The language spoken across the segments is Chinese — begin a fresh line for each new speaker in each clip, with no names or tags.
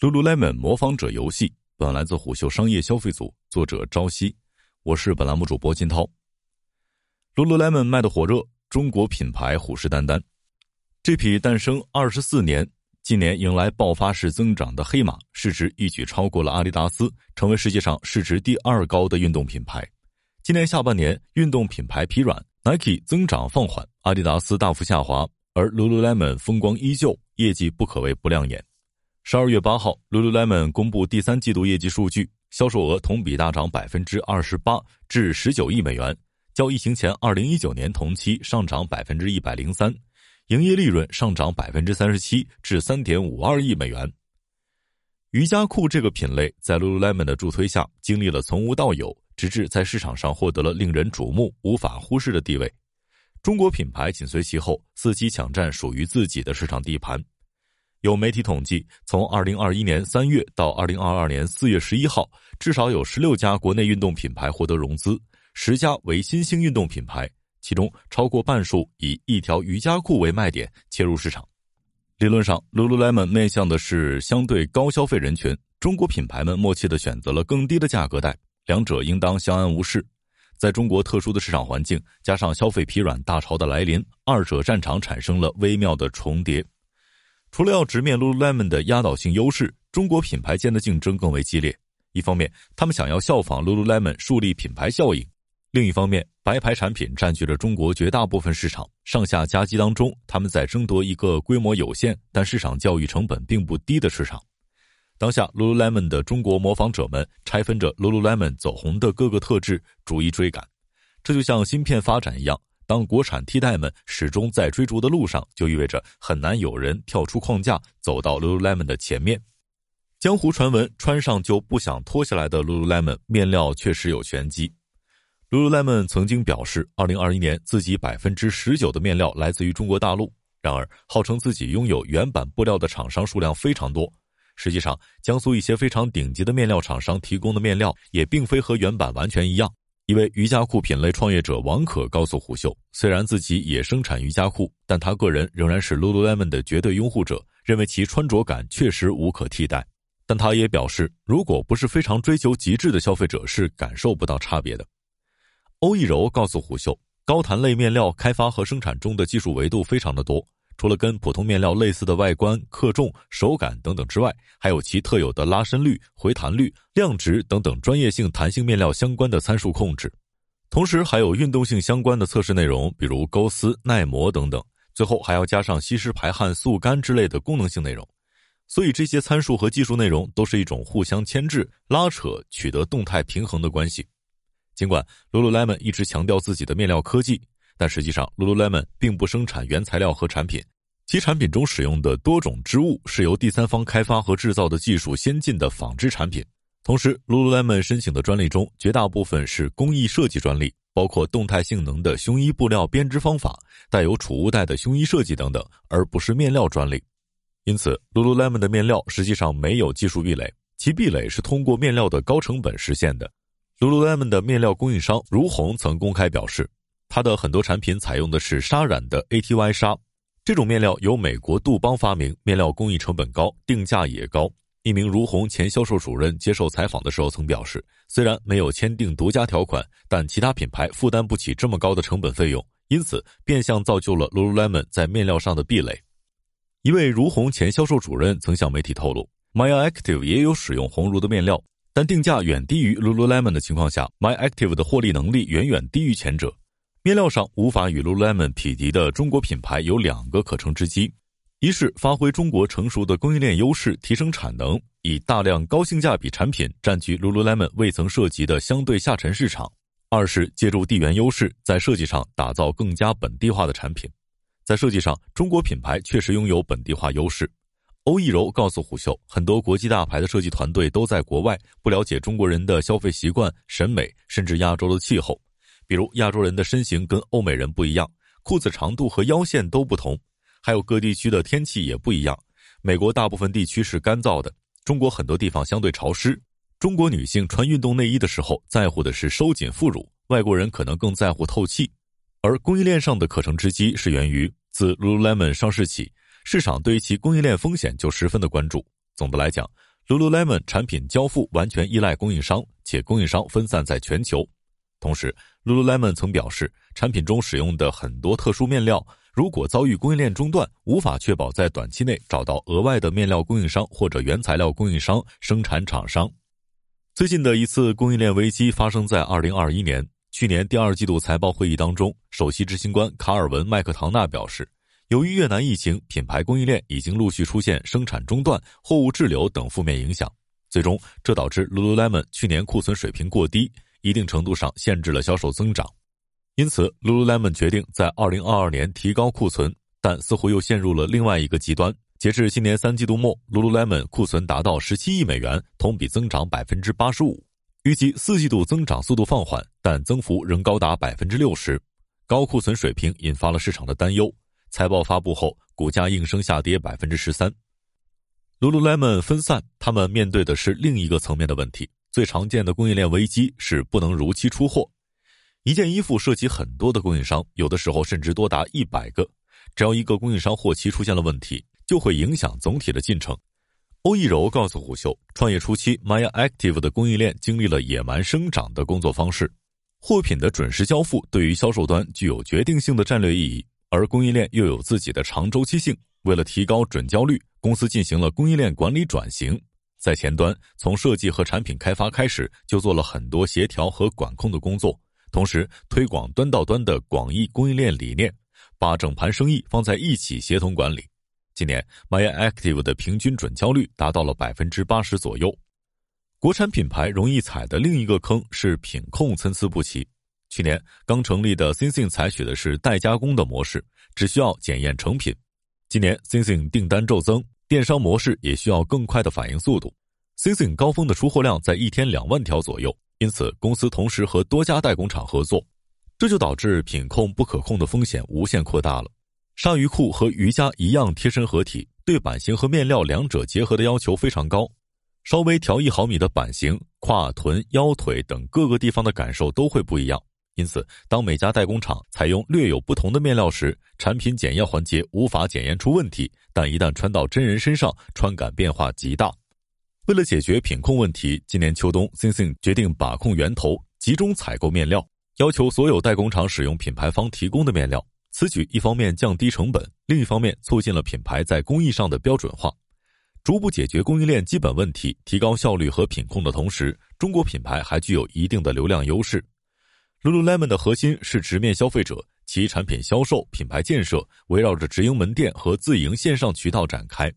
Lululemon 模仿者游戏，本来自虎嗅商业消费组，作者朝夕，我是本栏目主播金涛。Lululemon 卖的火热，中国品牌虎视眈眈。这匹诞生二十四年、今年迎来爆发式增长的黑马，市值一举超过了阿迪达斯，成为世界上市值第二高的运动品牌。今年下半年，运动品牌疲软，Nike 增长放缓，阿迪达斯大幅下滑，而 Lululemon 风光依旧，业绩不可谓不亮眼。十二月八号，Lululemon 公布第三季度业绩数据，销售额同比大涨百分之二十八，至十九亿美元，较疫情前二零一九年同期上涨百分之一百零三，营业利润上涨百分之三十七，至三点五二亿美元。瑜伽裤这个品类在 Lululemon 的助推下，经历了从无到有，直至在市场上获得了令人瞩目、无法忽视的地位。中国品牌紧随其后，伺机抢占属于自己的市场地盘。有媒体统计，从二零二一年三月到二零二二年四月十一号，至少有十六家国内运动品牌获得融资，十家为新兴运动品牌，其中超过半数以一条瑜伽裤为卖点切入市场。理论上，Lululemon 面向的是相对高消费人群，中国品牌们默契的选择了更低的价格带，两者应当相安无事。在中国特殊的市场环境加上消费疲软大潮的来临，二者战场产生了微妙的重叠。除了要直面 Lululemon 的压倒性优势，中国品牌间的竞争更为激烈。一方面，他们想要效仿 Lululemon 树立品牌效应；另一方面，白牌产品占据着中国绝大部分市场，上下夹击当中，他们在争夺一个规模有限但市场教育成本并不低的市场。当下，Lululemon 的中国模仿者们拆分着 Lululemon 走红的各个特质，逐一追赶。这就像芯片发展一样。当国产替代们始终在追逐的路上，就意味着很难有人跳出框架走到 Lululemon 的前面。江湖传闻，穿上就不想脱下来的 Lululemon 面料确实有玄机。Lululemon 曾经表示，二零二一年自己百分之十九的面料来自于中国大陆。然而，号称自己拥有原版布料的厂商数量非常多。实际上，江苏一些非常顶级的面料厂商提供的面料也并非和原版完全一样。一位瑜伽裤品类创业者王可告诉虎嗅，虽然自己也生产瑜伽裤，但他个人仍然是 Lululemon 的绝对拥护者，认为其穿着感确实无可替代。但他也表示，如果不是非常追求极致的消费者，是感受不到差别的。欧一柔告诉虎嗅，高弹类面料开发和生产中的技术维度非常的多。除了跟普通面料类似的外观、克重、手感等等之外，还有其特有的拉伸率、回弹率、量值等等专业性弹性面料相关的参数控制，同时还有运动性相关的测试内容，比如勾丝、耐磨等等。最后还要加上吸湿排汗、速干之类的功能性内容。所以这些参数和技术内容都是一种互相牵制、拉扯，取得动态平衡的关系。尽管 Lululemon 一直强调自己的面料科技。但实际上，Lululemon 并不生产原材料和产品，其产品中使用的多种织物是由第三方开发和制造的技术先进的纺织产品。同时，Lululemon 申请的专利中绝大部分是工艺设计专利，包括动态性能的胸衣布料编织方法、带有储物袋的胸衣设计等等，而不是面料专利。因此，Lululemon 的面料实际上没有技术壁垒，其壁垒是通过面料的高成本实现的。Lululemon 的面料供应商如虹曾公开表示。它的很多产品采用的是纱染的 ATY 纱，这种面料由美国杜邦发明，面料工艺成本高，定价也高。一名如虹前销售主任接受采访的时候曾表示，虽然没有签订独家条款，但其他品牌负担不起这么高的成本费用，因此变相造就了 Lululemon 在面料上的壁垒。一位如虹前销售主任曾向媒体透露，My Active 也有使用红如的面料，但定价远低于 Lululemon 的情况下，My Active 的获利能力远远低于前者。面料上无法与 Lululemon 匹敌的中国品牌有两个可乘之机：一是发挥中国成熟的供应链优势，提升产能，以大量高性价比产品占据 Lululemon 未曾涉及的相对下沉市场；二是借助地缘优势，在设计上打造更加本地化的产品。在设计上，中国品牌确实拥有本地化优势。欧一柔告诉虎嗅，很多国际大牌的设计团队都在国外，不了解中国人的消费习惯、审美，甚至亚洲的气候。比如亚洲人的身形跟欧美人不一样，裤子长度和腰线都不同，还有各地区的天气也不一样。美国大部分地区是干燥的，中国很多地方相对潮湿。中国女性穿运动内衣的时候在乎的是收紧副乳，外国人可能更在乎透气。而供应链上的可乘之机是源于自 Lululemon 上市起，市场对于其供应链风险就十分的关注。总的来讲，Lululemon 产品交付完全依赖供应商，且供应商分散在全球。同时，Lululemon 曾表示，产品中使用的很多特殊面料，如果遭遇供应链中断，无法确保在短期内找到额外的面料供应商或者原材料供应商、生产厂商。最近的一次供应链危机发生在2021年，去年第二季度财报会议当中，首席执行官卡尔文·麦克唐纳表示，由于越南疫情，品牌供应链已经陆续出现生产中断、货物滞留等负面影响，最终这导致 Lululemon 去年库存水平过低。一定程度上限制了销售增长，因此，Lululemon 决定在2022年提高库存，但似乎又陷入了另外一个极端。截至今年三季度末，Lululemon 库存达到17亿美元，同比增长85%。预计四季度增长速度放缓，但增幅仍高达60%。高库存水平引发了市场的担忧。财报发布后，股价应声下跌13%。Lululemon 分散，他们面对的是另一个层面的问题。最常见的供应链危机是不能如期出货。一件衣服涉及很多的供应商，有的时候甚至多达一百个。只要一个供应商货期出现了问题，就会影响总体的进程。欧一柔告诉虎嗅，创业初期，Maya Active 的供应链经历了野蛮生长的工作方式。货品的准时交付对于销售端具有决定性的战略意义，而供应链又有自己的长周期性。为了提高准交率，公司进行了供应链管理转型。在前端，从设计和产品开发开始，就做了很多协调和管控的工作，同时推广端到端的广义供应链理念，把整盘生意放在一起协同管理。今年，My Active 的平均准交率达到了百分之八十左右。国产品牌容易踩的另一个坑是品控参差不齐。去年刚成立的 Singsing 采取的是代加工的模式，只需要检验成品。今年 Singsing 订单骤增。电商模式也需要更快的反应速度，Singing 高峰的出货量在一天两万条左右，因此公司同时和多家代工厂合作，这就导致品控不可控的风险无限扩大了。鲨鱼裤和瑜伽一样贴身合体，对版型和面料两者结合的要求非常高，稍微调一毫米的版型，胯、臀、腰、腿等各个地方的感受都会不一样。因此，当每家代工厂采用略有不同的面料时，产品检验环节无法检验出问题，但一旦穿到真人身上，穿感变化极大。为了解决品控问题，今年秋冬，Singing 决定把控源头，集中采购面料，要求所有代工厂使用品牌方提供的面料。此举一方面降低成本，另一方面促进了品牌在工艺上的标准化，逐步解决供应链基本问题，提高效率和品控的同时，中国品牌还具有一定的流量优势。Lululemon 的核心是直面消费者，其产品销售、品牌建设围绕着直营门店和自营线上渠道展开。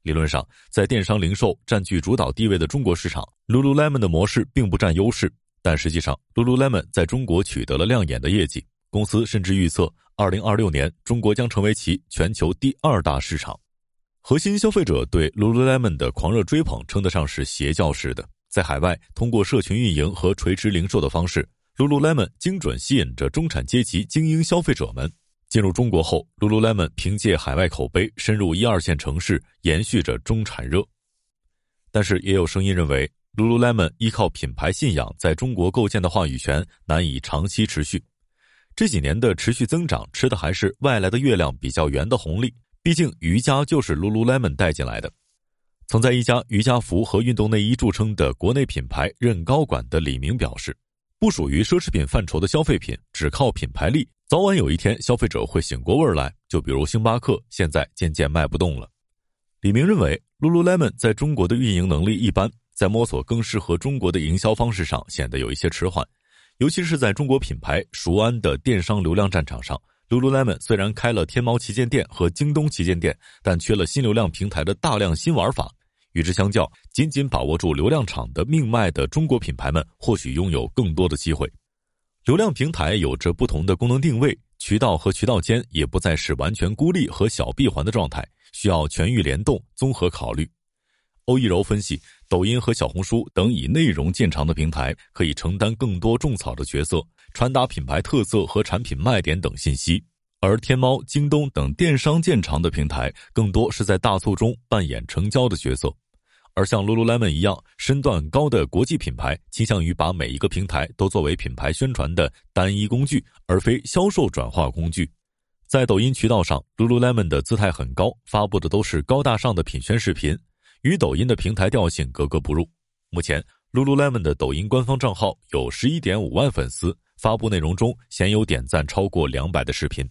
理论上，在电商零售占据主导地位的中国市场，Lululemon 的模式并不占优势。但实际上，Lululemon 在中国取得了亮眼的业绩。公司甚至预测，2026年中国将成为其全球第二大市场。核心消费者对 Lululemon 的狂热追捧，称得上是邪教式的。在海外，通过社群运营和垂直零售的方式。Lululemon 精准吸引着中产阶级精英消费者们进入中国后，Lululemon 凭借海外口碑深入一二线城市，延续着中产热。但是也有声音认为，Lululemon 依靠品牌信仰在中国构建的话语权难以长期持续。这几年的持续增长，吃的还是外来的月亮比较圆的红利。毕竟瑜伽就是 Lululemon 带进来的。曾在一家瑜伽服和运动内衣著称的国内品牌任高管的李明表示。不属于奢侈品范畴的消费品，只靠品牌力，早晚有一天消费者会醒过味儿来。就比如星巴克，现在渐渐卖不动了。李明认为，Lululemon 在中国的运营能力一般，在摸索更适合中国的营销方式上显得有一些迟缓，尤其是在中国品牌熟谙的电商流量战场上，Lululemon 虽然开了天猫旗舰店和京东旗舰店，但缺了新流量平台的大量新玩法。与之相较，紧紧把握住流量场的命脉的中国品牌们，或许拥有更多的机会。流量平台有着不同的功能定位，渠道和渠道间也不再是完全孤立和小闭环的状态，需要全域联动，综合考虑。欧一柔分析，抖音和小红书等以内容见长的平台，可以承担更多种草的角色，传达品牌特色和产品卖点等信息；而天猫、京东等电商见长的平台，更多是在大促中扮演成交的角色。而像 Lululemon 一样身段高的国际品牌，倾向于把每一个平台都作为品牌宣传的单一工具，而非销售转化工具。在抖音渠道上，Lululemon 的姿态很高，发布的都是高大上的品宣视频。与抖音的平台调性格格不入。目前，Lululemon 的抖音官方账号有十一点五万粉丝，发布内容中鲜有点赞超过两百的视频。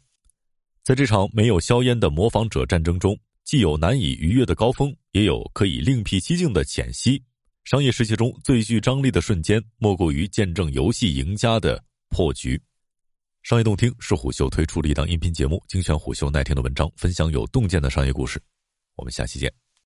在这场没有硝烟的模仿者战争中，既有难以逾越的高峰，也有可以另辟蹊径的浅溪。商业世界中最具张力的瞬间，莫过于见证游戏赢家的破局。商业洞听是虎嗅推出的一档音频节目，精选虎嗅耐听的文章，分享有洞见的商业故事。我们下期见。